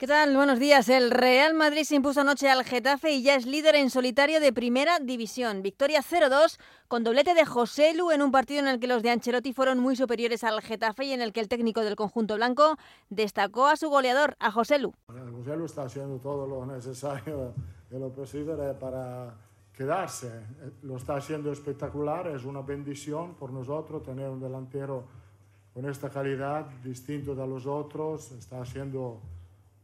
¿Qué tal? Buenos días. El Real Madrid se impuso anoche al Getafe y ya es líder en solitario de Primera División. Victoria 0-2 con doblete de José Lu en un partido en el que los de Ancelotti fueron muy superiores al Getafe y en el que el técnico del conjunto blanco destacó a su goleador, a José Lu. José Lu está haciendo todo lo necesario y lo posible para quedarse. Lo está haciendo espectacular, es una bendición por nosotros tener un delantero con esta calidad distinto de los otros. Está haciendo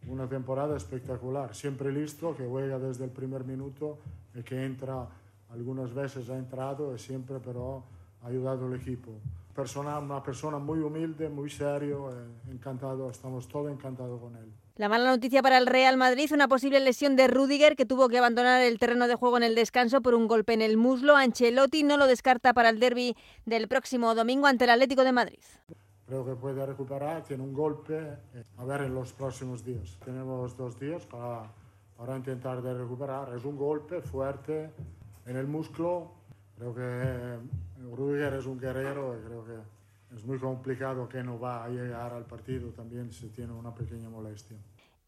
una temporada espectacular, siempre listo, que juega desde el primer minuto y que entra, algunas veces ha entrado y siempre pero ha ayudado al equipo. Persona, una persona muy humilde, muy serio, eh, encantado, estamos todos encantados con él. La mala noticia para el Real Madrid, una posible lesión de Rudiger que tuvo que abandonar el terreno de juego en el descanso por un golpe en el muslo. Ancelotti no lo descarta para el derby del próximo domingo ante el Atlético de Madrid creo que puede recuperar, tiene un golpe, eh, a ver en los próximos días. Tenemos dos días para, para intentar de recuperar. Es un golpe fuerte en el músculo. Creo que eh, Rudiger es un guerrero y creo que es muy complicado que no va a llegar al partido también si tiene una pequeña molestia.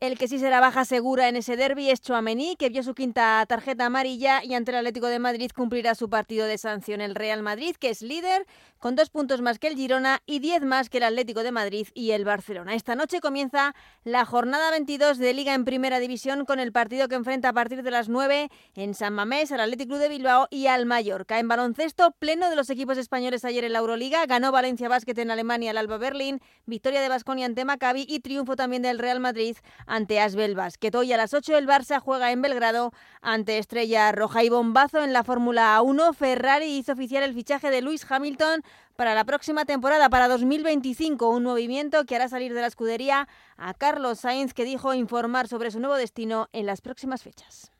El que sí será baja segura en ese derby es Chouameni, que vio su quinta tarjeta amarilla y ante el Atlético de Madrid cumplirá su partido de sanción. El Real Madrid, que es líder, con dos puntos más que el Girona y diez más que el Atlético de Madrid y el Barcelona. Esta noche comienza la jornada 22 de Liga en Primera División con el partido que enfrenta a partir de las 9 en San Mamés al Atlético de Bilbao y al Mallorca. En baloncesto, pleno de los equipos españoles ayer en la Euroliga, ganó Valencia Basket en Alemania al Alba Berlín, victoria de Basconia ante Maccabi y triunfo también del Real Madrid ante Asbel Basket. Hoy a las 8 el Barça juega en Belgrado ante Estrella Roja y bombazo en la Fórmula 1. Ferrari hizo oficial el fichaje de Lewis Hamilton para la próxima temporada, para 2025, un movimiento que hará salir de la escudería a Carlos Sainz, que dijo informar sobre su nuevo destino en las próximas fechas.